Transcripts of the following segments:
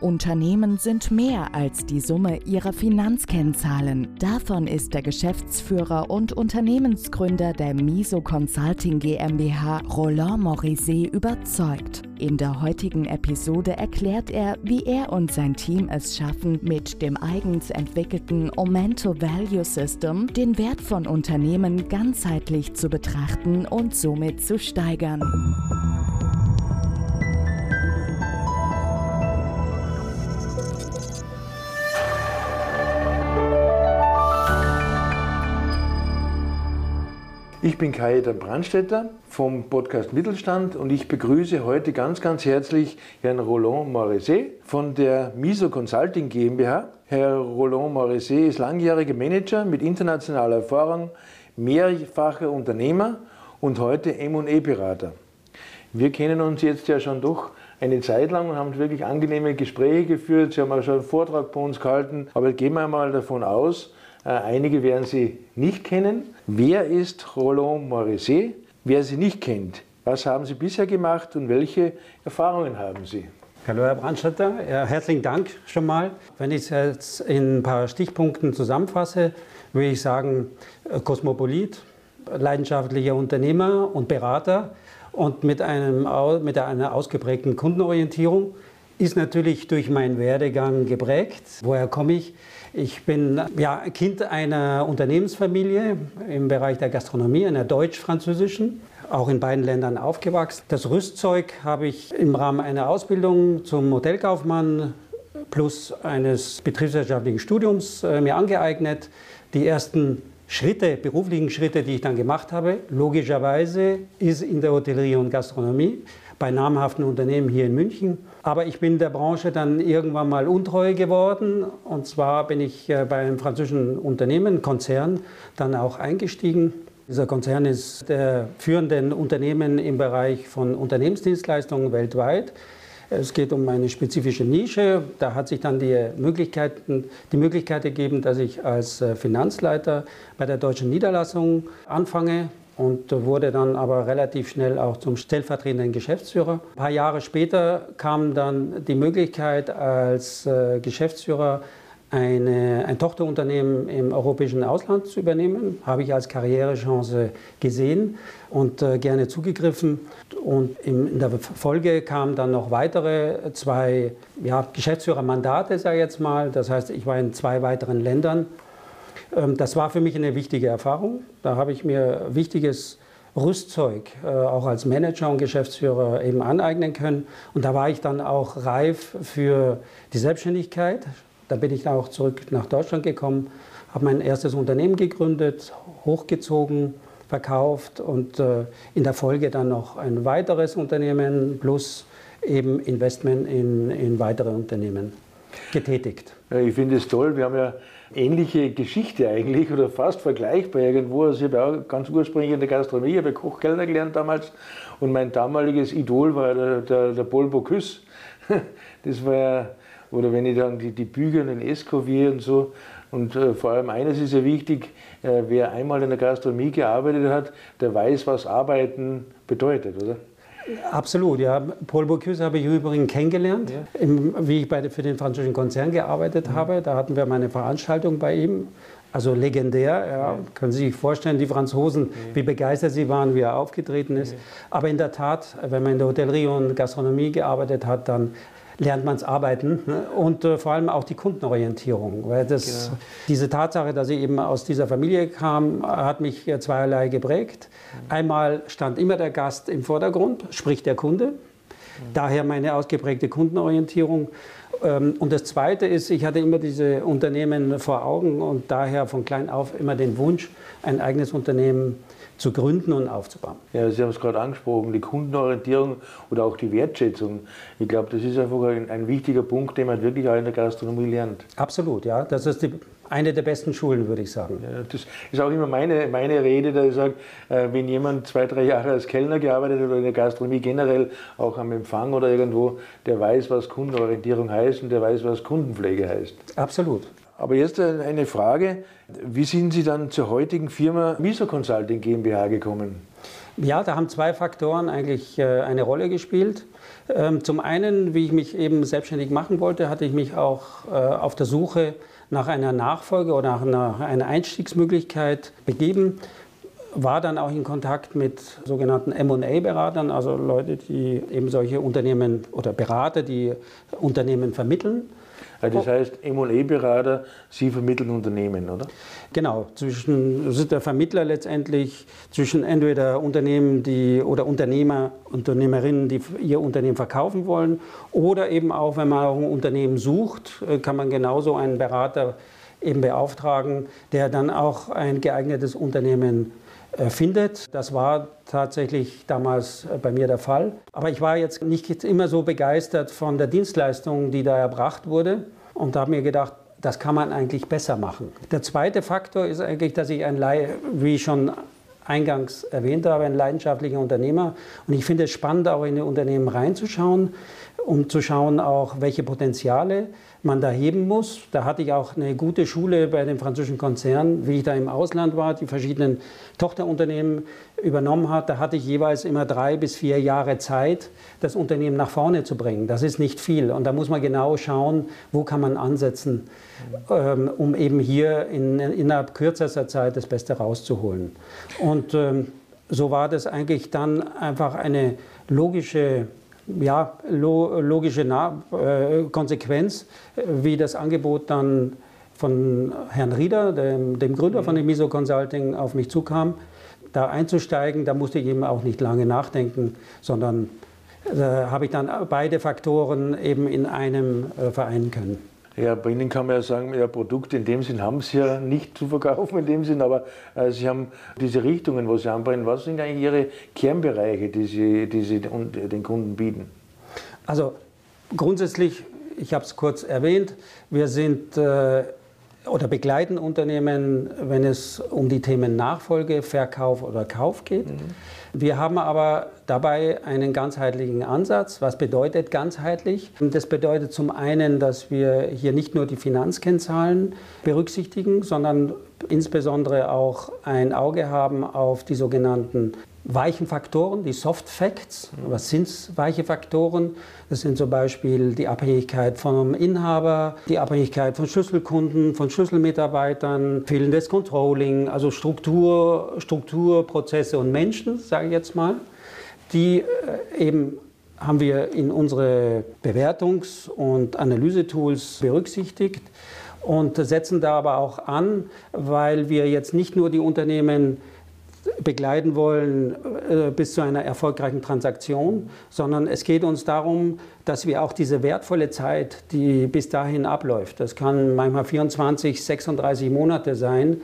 Unternehmen sind mehr als die Summe ihrer Finanzkennzahlen. Davon ist der Geschäftsführer und Unternehmensgründer der Miso Consulting GmbH Roland Morizet überzeugt. In der heutigen Episode erklärt er, wie er und sein Team es schaffen, mit dem eigens entwickelten Omento Value System den Wert von Unternehmen ganzheitlich zu betrachten und somit zu steigern. Ich bin Kai-Etan Brandstetter vom Podcast Mittelstand und ich begrüße heute ganz, ganz herzlich Herrn Roland Morizet von der Miso Consulting GmbH. Herr Roland Morizet ist langjähriger Manager mit internationaler Erfahrung, mehrfacher Unternehmer und heute M&E-Berater. Wir kennen uns jetzt ja schon doch eine Zeit lang und haben wirklich angenehme Gespräche geführt. Sie haben auch schon einen Vortrag bei uns gehalten, aber gehen wir mal davon aus, einige werden Sie nicht kennen. Wer ist Roland Morizet? Wer Sie nicht kennt, was haben Sie bisher gemacht und welche Erfahrungen haben Sie? Hallo Herr Brandstetter, ja, herzlichen Dank schon mal. Wenn ich es jetzt in ein paar Stichpunkten zusammenfasse, würde ich sagen, äh, Kosmopolit, leidenschaftlicher Unternehmer und Berater und mit, einem, mit einer ausgeprägten Kundenorientierung ist natürlich durch meinen Werdegang geprägt. Woher komme ich? Ich bin ja, Kind einer Unternehmensfamilie im Bereich der Gastronomie, einer deutsch-französischen, auch in beiden Ländern aufgewachsen. Das Rüstzeug habe ich im Rahmen einer Ausbildung zum Hotelkaufmann plus eines betriebswirtschaftlichen Studiums äh, mir angeeignet. Die ersten Schritte, beruflichen Schritte, die ich dann gemacht habe, logischerweise ist in der Hotellerie und Gastronomie bei namhaften Unternehmen hier in München. Aber ich bin der Branche dann irgendwann mal untreu geworden. Und zwar bin ich äh, bei einem französischen Unternehmen, Konzern, dann auch eingestiegen. Dieser Konzern ist der führende Unternehmen im Bereich von Unternehmensdienstleistungen weltweit. Es geht um eine spezifische Nische. Da hat sich dann die, Möglichkeiten, die Möglichkeit gegeben, dass ich als äh, Finanzleiter bei der deutschen Niederlassung anfange und wurde dann aber relativ schnell auch zum stellvertretenden Geschäftsführer. Ein paar Jahre später kam dann die Möglichkeit, als äh, Geschäftsführer eine, ein Tochterunternehmen im europäischen Ausland zu übernehmen. Habe ich als Karrierechance gesehen und äh, gerne zugegriffen. Und in, der Folge kamen dann noch weitere zwei ja, Geschäftsführermandate, sage ich jetzt mal. Das heißt, ich war in zwei weiteren Ländern das war für mich eine wichtige Erfahrung. Da habe ich mir wichtiges Rüstzeug äh, auch als Manager und Geschäftsführer eben aneignen können. Und da war ich dann auch reif für die Selbstständigkeit. Da bin ich dann auch zurück nach Deutschland gekommen, habe mein erstes Unternehmen gegründet, hochgezogen, verkauft und äh, in der Folge dann noch ein weiteres Unternehmen plus eben Investment in, in weitere Unternehmen getätigt. Ich finde es toll. Wir haben ja ähnliche Geschichte eigentlich oder fast vergleichbar irgendwo. Also ich habe auch ganz ursprünglich in der Gastronomie, ich habe Kochkellner gelernt damals und mein damaliges Idol war der, der, der Paul Bocuse. Das war ja, oder wenn ich dann die, die Bücher in den Escoffier und so. Und äh, vor allem eines ist ja wichtig, äh, wer einmal in der Gastronomie gearbeitet hat, der weiß, was Arbeiten bedeutet, oder? Absolut, ja. Paul Bocuse habe ich übrigens kennengelernt, ja. im, wie ich bei, für den französischen Konzern gearbeitet mhm. habe. Da hatten wir mal eine Veranstaltung bei ihm. Also legendär, ja. ja. können Sie sich vorstellen, die Franzosen, wie begeistert sie waren, wie er aufgetreten ist. Aber in der Tat, wenn man in der Hotellerie und Gastronomie gearbeitet hat, dann lernt man es arbeiten ne? und äh, vor allem auch die Kundenorientierung. Weil das, genau. diese Tatsache, dass ich eben aus dieser Familie kam, hat mich äh, zweierlei geprägt. Einmal stand immer der Gast im Vordergrund, sprich der Kunde. Daher meine ausgeprägte Kundenorientierung. Ähm, und das Zweite ist, ich hatte immer diese Unternehmen vor Augen und daher von klein auf immer den Wunsch, ein eigenes Unternehmen zu gründen und aufzubauen. Ja, Sie haben es gerade angesprochen, die Kundenorientierung oder auch die Wertschätzung. Ich glaube, das ist einfach ein, ein, wichtiger Punkt, den man wirklich auch in der Gastronomie lernt. Absolut, ja. Das ist die, eine der besten Schulen, würde ich sagen. Ja, das ist auch immer meine, meine Rede, dass ich sage, äh, wenn jemand zwei, drei Jahre als Kellner gearbeitet hat oder in der Gastronomie generell, auch am Empfang oder irgendwo, der weiß, was Kundenorientierung heißt und der weiß, was Kundenpflege heißt. Absolut. Aber jetzt eine Frage, wie sind Sie dann zur heutigen Firma Miso Consulting GmbH gekommen? Ja, da haben zwei Faktoren eigentlich äh, eine Rolle gespielt. Ähm, zum einen, wie ich mich eben selbstständig machen wollte, hatte ich mich auch äh, auf der Suche nach einer Nachfolge oder nach einer Einstiegsmöglichkeit begeben war dann auch in Kontakt mit sogenannten MA-Beratern, also Leute, die eben solche Unternehmen oder Berater, die Unternehmen vermitteln. Also das heißt, M&A-Berater, Sie vermitteln Unternehmen, oder? Genau, zwischen sind der Vermittler letztendlich zwischen entweder Unternehmen, die oder Unternehmer, Unternehmerinnen, die ihr Unternehmen verkaufen wollen, oder eben auch, wenn man auch ein Unternehmen sucht, äh, kann man genauso einen Berater eben beauftragen, der dann auch ein geeignetes Unternehmen äh, findet. Das war tatsächlich damals äh, bei mir der Fall. Aber ich war jetzt nicht immer so begeistert von der Dienstleistung, die da erbracht wurde und habe mir gedacht, das kann man eigentlich besser machen. Der zweite Faktor ist eigentlich, dass ich ein, wie ich schon eingangs erwähnt habe, ein leidenschaftlicher Unternehmer. Und ich finde es spannend, auch in die Unternehmen reinzuschauen, um zu schauen, auch welche Potenziale man da heben muss. Da hatte ich auch eine gute Schule bei den französischen Konzernen, wie ich da im Ausland war, die verschiedenen Tochterunternehmen übernommen hat. Da hatte ich jeweils immer drei bis vier Jahre Zeit, das Unternehmen nach vorne zu bringen. Das ist nicht viel. Und da muss man genau schauen, wo kann man ansetzen, ähm, um eben hier in, innerhalb kürzester Zeit das Beste rauszuholen. Und ähm, so war das eigentlich dann einfach eine logische ja, lo logische Na äh, Konsequenz, wie das Angebot dann von Herrn Rieder, dem, dem Gründer von dem Miso Consulting, auf mich zukam. Da einzusteigen, da musste ich eben auch nicht lange nachdenken, sondern da äh, habe ich dann beide Faktoren eben in einem äh, vereinen können. Ja, bei Ihnen kann man ja sagen, ja, Produkte in dem Sinn haben Sie ja nicht zu verkaufen in dem Sinn, aber äh, Sie haben diese Richtungen, wo Sie anbringen. Was sind eigentlich Ihre Kernbereiche, die Sie, die Sie den Kunden bieten? Also grundsätzlich, ich habe es kurz erwähnt, wir sind äh, oder begleiten Unternehmen, wenn es um die Themen Nachfolge, Verkauf oder Kauf geht. Mhm. Wir haben aber dabei einen ganzheitlichen Ansatz. Was bedeutet ganzheitlich? Das bedeutet zum einen, dass wir hier nicht nur die Finanzkennzahlen berücksichtigen, sondern insbesondere auch ein Auge haben auf die sogenannten weichen Faktoren, die Soft Facts. Was sind weiche Faktoren? Das sind zum Beispiel die Abhängigkeit vom Inhaber, die Abhängigkeit von Schlüsselkunden, von Schlüsselmitarbeitern, fehlendes Controlling, also Struktur, Strukturprozesse und Menschen, sage ich jetzt mal. Die äh, eben haben wir in unsere Bewertungs- und Analysetools berücksichtigt und setzen da aber auch an, weil wir jetzt nicht nur die Unternehmen begleiten wollen äh, bis zu einer erfolgreichen Transaktion, sondern es geht uns darum, dass wir auch diese wertvolle Zeit, die bis dahin abläuft, das kann manchmal 24, 36 Monate sein,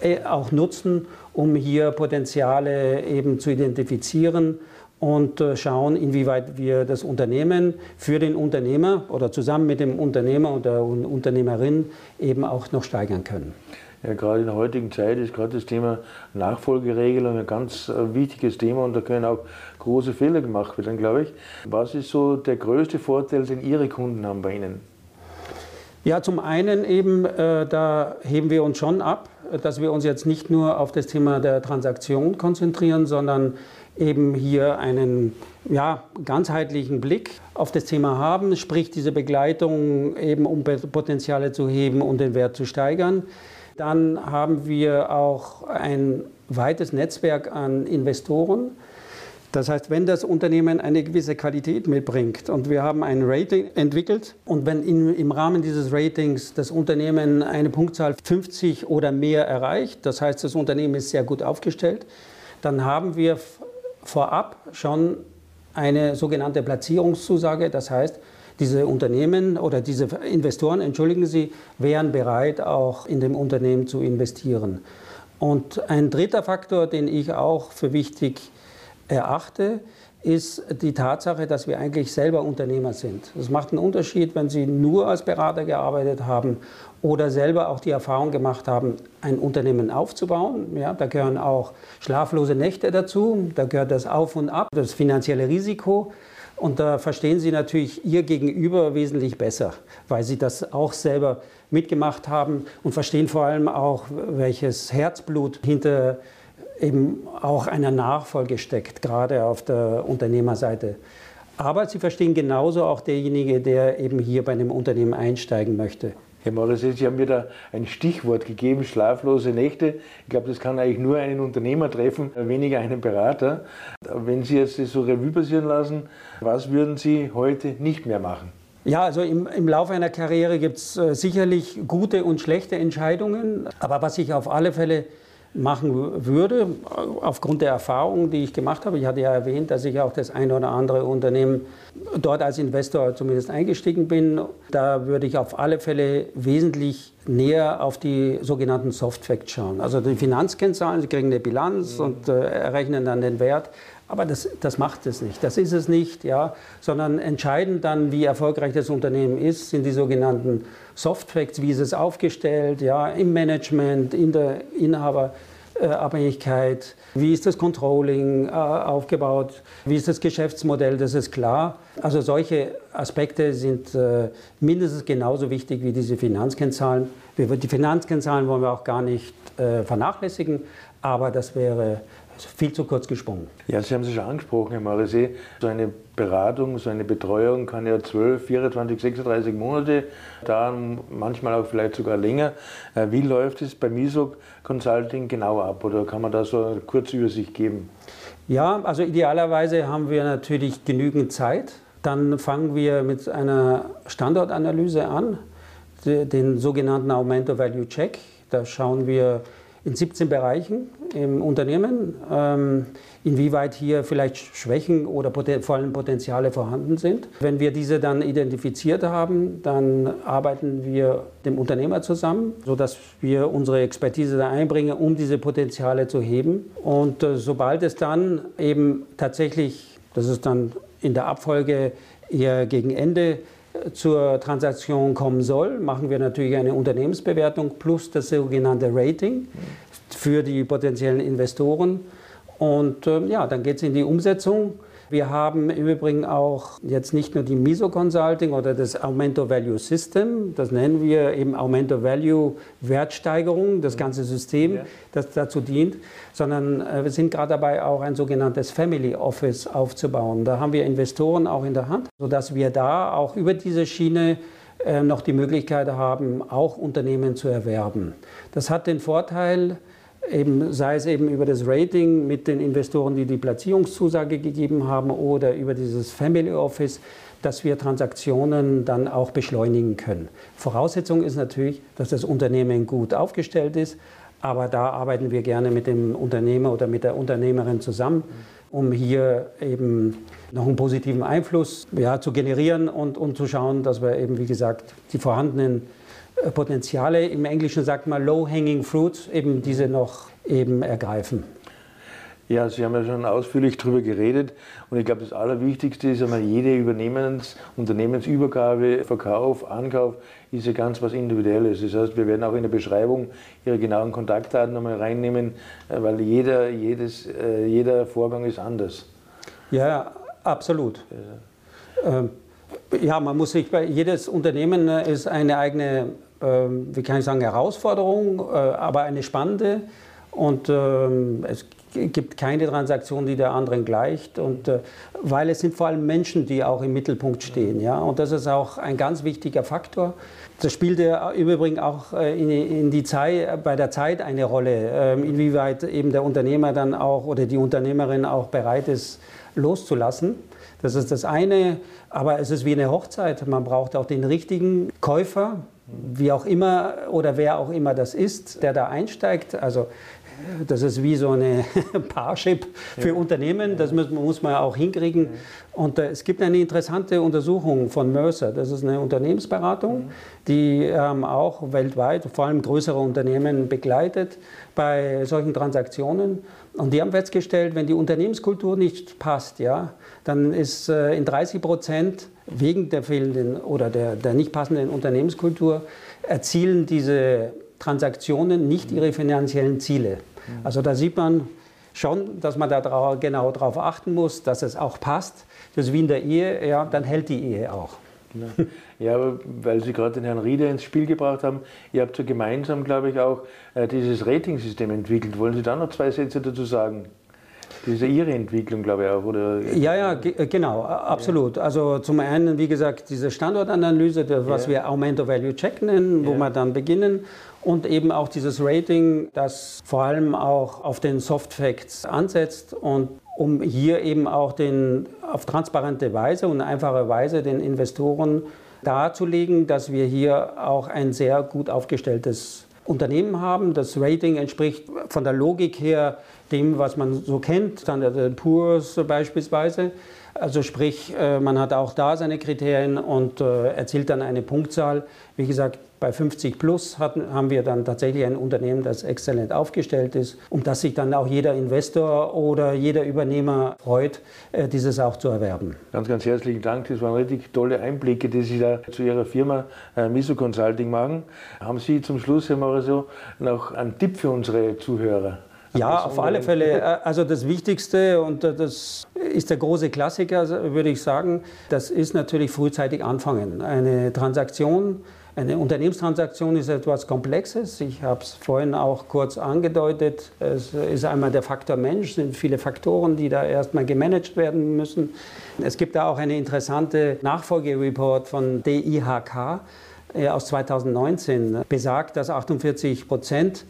äh, auch nutzen, um hier Potenziale eben zu identifizieren und äh, schauen, inwieweit wir das Unternehmen für den Unternehmer oder zusammen mit dem Unternehmer oder Unternehmerin eben auch noch steigern können. Ja, gerade in der heutigen Zeit ist gerade das Thema Nachfolgeregelung ein ganz äh, wichtiges Thema und da können auch große Fehler gemacht werden, glaube ich. Was ist so der größte Vorteil, den Ihre Kunden haben bei Ihnen? Ja, zum einen eben, äh, da heben wir uns schon ab, dass wir uns jetzt nicht nur auf das Thema der Transaktion konzentrieren, sondern eben hier einen ja, ganzheitlichen Blick auf das Thema haben, sprich diese Begleitung eben um Potenziale zu heben und den Wert zu steigern. Dann haben wir auch ein weites Netzwerk an Investoren. Das heißt, wenn das Unternehmen eine gewisse Qualität mitbringt und wir haben ein Rating entwickelt und wenn in, im Rahmen dieses Ratings das Unternehmen eine Punktzahl 50 oder mehr erreicht, das heißt, das Unternehmen ist sehr gut aufgestellt, dann haben wir vorab schon eine sogenannte Platzierungszusage. Das heißt, diese Unternehmen oder diese Investoren, entschuldigen Sie, wären bereit, auch in dem Unternehmen zu investieren. Und ein dritter Faktor, den ich auch für wichtig erachte, ist die Tatsache, dass wir eigentlich selber Unternehmer sind. Es macht einen Unterschied, wenn Sie nur als Berater gearbeitet haben oder selber auch die Erfahrung gemacht haben, ein Unternehmen aufzubauen. Ja, da gehören auch schlaflose Nächte dazu, da gehört das Auf und Ab, das finanzielle Risiko. Und da verstehen Sie natürlich Ihr Gegenüber wesentlich besser, weil Sie das auch selber mitgemacht haben und verstehen vor allem auch, welches Herzblut hinter eben auch einer Nachfolge steckt, gerade auf der Unternehmerseite. Aber Sie verstehen genauso auch derjenige, der eben hier bei einem Unternehmen einsteigen möchte. Herr Morrissey, Sie haben mir da ein Stichwort gegeben, schlaflose Nächte. Ich glaube, das kann eigentlich nur einen Unternehmer treffen, weniger einen Berater. Wenn Sie jetzt das so Revue passieren lassen, was würden Sie heute nicht mehr machen? Ja, also im, im Laufe einer Karriere gibt es äh, sicherlich gute und schlechte Entscheidungen. Aber was ich auf alle Fälle machen würde, aufgrund der Erfahrungen, die ich gemacht habe. Ich hatte ja erwähnt, dass ich auch das eine oder andere Unternehmen dort als Investor zumindest eingestiegen bin. Da würde ich auf alle Fälle wesentlich näher auf die sogenannten Soft Facts schauen. Also die Finanzkennzahlen, sie kriegen eine Bilanz mhm. und äh, errechnen dann den Wert. Aber das, das macht es nicht. Das ist es nicht, ja. Sondern entscheidend dann, wie erfolgreich das Unternehmen ist, sind die sogenannten Soft Facts, wie ist es aufgestellt, ja, im Management, in der Inhaberabhängigkeit, wie ist das Controlling äh, aufgebaut, wie ist das Geschäftsmodell, das ist klar. Also solche Aspekte sind äh, mindestens genauso wichtig wie diese Finanzkennzahlen. Die Finanzkennzahlen wollen wir auch gar nicht äh, vernachlässigen, aber das wäre viel zu kurz gesprungen. Ja, Sie haben es schon angesprochen, Herr Marisé. So eine Beratung, so eine Betreuung kann ja 12, 24, 36 Monate dauern, manchmal auch vielleicht sogar länger. Äh, wie läuft es bei MISOC Consulting genau ab oder kann man da so eine kurze Übersicht geben? Ja, also idealerweise haben wir natürlich genügend Zeit. Dann fangen wir mit einer Standortanalyse an, den sogenannten Aumento Value Check. Da schauen wir in 17 Bereichen im Unternehmen, ähm, inwieweit hier vielleicht Schwächen oder vor allem Potenziale vorhanden sind. Wenn wir diese dann identifiziert haben, dann arbeiten wir dem Unternehmer zusammen, sodass wir unsere Expertise da einbringen, um diese Potenziale zu heben. Und äh, sobald es dann eben tatsächlich, das ist dann in der Abfolge eher gegen Ende, zur Transaktion kommen soll, machen wir natürlich eine Unternehmensbewertung plus das sogenannte Rating für die potenziellen Investoren. Und äh, ja, dann geht es in die Umsetzung. Wir haben im Übrigen auch jetzt nicht nur die MISO Consulting oder das Aumento Value System, das nennen wir eben Aumento Value Wertsteigerung, das ganze System, das dazu dient, sondern äh, wir sind gerade dabei, auch ein sogenanntes Family Office aufzubauen. Da haben wir Investoren auch in der Hand, sodass wir da auch über diese Schiene äh, noch die Möglichkeit haben, auch Unternehmen zu erwerben. Das hat den Vorteil, eben, sei es eben über das Rating mit den Investoren, die die Platzierungszusage gegeben haben oder über dieses Family Office, dass wir Transaktionen dann auch beschleunigen können. Voraussetzung ist natürlich, dass das Unternehmen gut aufgestellt ist, aber da arbeiten wir gerne mit dem Unternehmer oder mit der Unternehmerin zusammen, um hier eben noch einen positiven Einfluss ja, zu generieren und, und zu schauen, dass wir eben, wie gesagt, die vorhandenen Potenziale, im Englischen sagt man low-hanging fruits, eben diese noch eben ergreifen. Ja, Sie haben ja schon ausführlich darüber geredet und ich glaube, das Allerwichtigste ist einmal jede Übernehmens-, Unternehmensübergabe, Verkauf, Ankauf ist ja ganz was Individuelles. Das heißt, wir werden auch in der Beschreibung Ihre genauen Kontaktdaten nochmal reinnehmen, äh, weil jeder, jedes, äh, jeder Vorgang ist anders. Ja, absolut. Ja. Ähm, ja, man muss sich bei jedes Unternehmen ist eine eigene wie kann ich sagen, Herausforderung, äh, aber eine spannende. Und ähm, es gibt keine Transaktion, die der anderen gleicht. Und, äh, weil es sind vor allem Menschen, die auch im Mittelpunkt stehen. Ja? Und das ist auch ein ganz wichtiger Faktor. Das spielt ja im Übrigen auch äh, in, in die Zeit, bei der Zeit eine Rolle, ähm, inwieweit eben der Unternehmer dann auch oder die Unternehmerin auch bereit ist, loszulassen. Das ist das eine, aber es ist wie eine Hochzeit. Man braucht auch den richtigen Käufer, wie auch immer oder wer auch immer das ist, der da einsteigt. Also das ist wie so eine Parship für ja. Unternehmen, das muss, muss man auch hinkriegen. Und äh, es gibt eine interessante Untersuchung von Mercer, das ist eine Unternehmensberatung, die ähm, auch weltweit, vor allem größere Unternehmen begleitet bei solchen Transaktionen. Und die haben festgestellt, wenn die Unternehmenskultur nicht passt, ja, dann ist äh, in 30 Prozent wegen der fehlenden oder der, der nicht passenden Unternehmenskultur erzielen diese Transaktionen nicht ihre finanziellen Ziele. Also da sieht man, schon, dass man da genau darauf achten muss, dass es auch passt. Das ist wie in der Ehe, ja, dann hält die Ehe auch. Ja, weil Sie gerade den Herrn Rieder ins Spiel gebracht haben, ihr habt so gemeinsam, glaube ich, auch äh, dieses Ratingsystem entwickelt. Wollen Sie da noch zwei Sätze dazu sagen? Das ist ja Ihre Entwicklung, glaube ich auch, oder? Ja, ja, äh, genau, absolut. Also zum einen, wie gesagt, diese Standortanalyse, was ja. wir Aumento Value Check nennen, wo ja. wir dann beginnen. Und eben auch dieses Rating, das vor allem auch auf den Soft Facts ansetzt und um hier eben auch den, auf transparente Weise und einfache Weise den Investoren darzulegen, dass wir hier auch ein sehr gut aufgestelltes Unternehmen haben. Das Rating entspricht von der Logik her dem, was man so kennt, Standard Poor's beispielsweise. Also sprich, äh, man hat auch da seine Kriterien und äh, erzielt dann eine Punktzahl. Wie gesagt, bei 50 plus hatten, haben wir dann tatsächlich ein Unternehmen, das exzellent aufgestellt ist, um das sich dann auch jeder Investor oder jeder Übernehmer freut, äh, dieses auch zu erwerben. Ganz, ganz herzlichen Dank. Das waren richtig tolle Einblicke, die Sie da zu Ihrer Firma Miso Consulting machen. Haben Sie zum Schluss, Herr Morisot, noch einen Tipp für unsere Zuhörer? Ja, auf alle Fälle. Äh, also das Wichtigste und äh, das ist der große Klassiker, würde ich sagen, das ist natürlich frühzeitig anfangen. Eine Transaktion, eine Unternehmenstransaktion ist etwas Komplexes. Ich habe es vorhin auch kurz angedeutet. Es ist einmal der Faktor Mensch, es sind viele Faktoren, die da erstmal gemanagt werden müssen. Es gibt da auch eine interessante Nachfolgereport von DIHK äh, aus 2019, besagt, dass 48 Prozent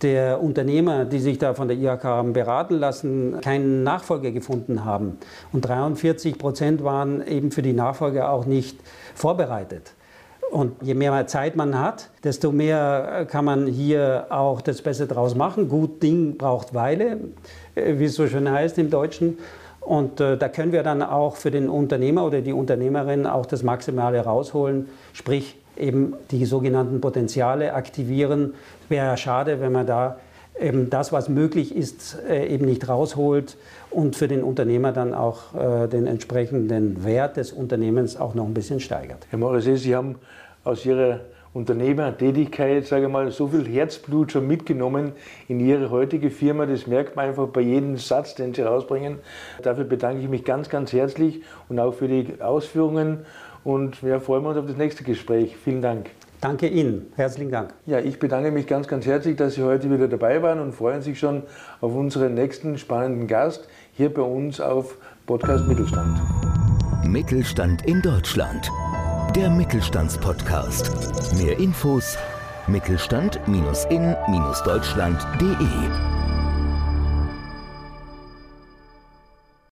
der Unternehmer, die sich da von der IHK haben beraten lassen, keinen Nachfolger gefunden haben. Und 43 Prozent waren eben für die Nachfolge auch nicht vorbereitet. Und je mehr Zeit man hat, desto mehr kann man hier auch das Beste draus machen. Gut Ding braucht Weile, äh, wie es so schön heißt im Deutschen. Und äh, da können wir dann auch für den Unternehmer oder die Unternehmerin auch das Maximale rausholen, sprich eben die sogenannten Potenziale aktivieren. Wäre ja schade, wenn man da eben das, was möglich ist, äh, eben nicht rausholt und für den Unternehmer dann auch äh, den entsprechenden Wert des Unternehmens auch noch ein bisschen steigert. Herr Morrissey, Sie haben aus Ihrer Unternehmertätigkeit, sage ich mal, so viel Herzblut schon mitgenommen in Ihre heutige Firma. Das merkt man einfach bei jedem Satz, den Sie rausbringen. Dafür bedanke ich mich ganz, ganz herzlich und auch für die Ausführungen und wir freuen uns auf das nächste Gespräch. Vielen Dank. Danke Ihnen. Herzlichen Dank. Ja, ich bedanke mich ganz, ganz herzlich, dass Sie heute wieder dabei waren und freuen sich schon auf unseren nächsten spannenden Gast hier bei uns auf Podcast Mittelstand. Mittelstand in Deutschland. Der Mittelstandspodcast. Mehr Infos mittelstand-in-deutschland.de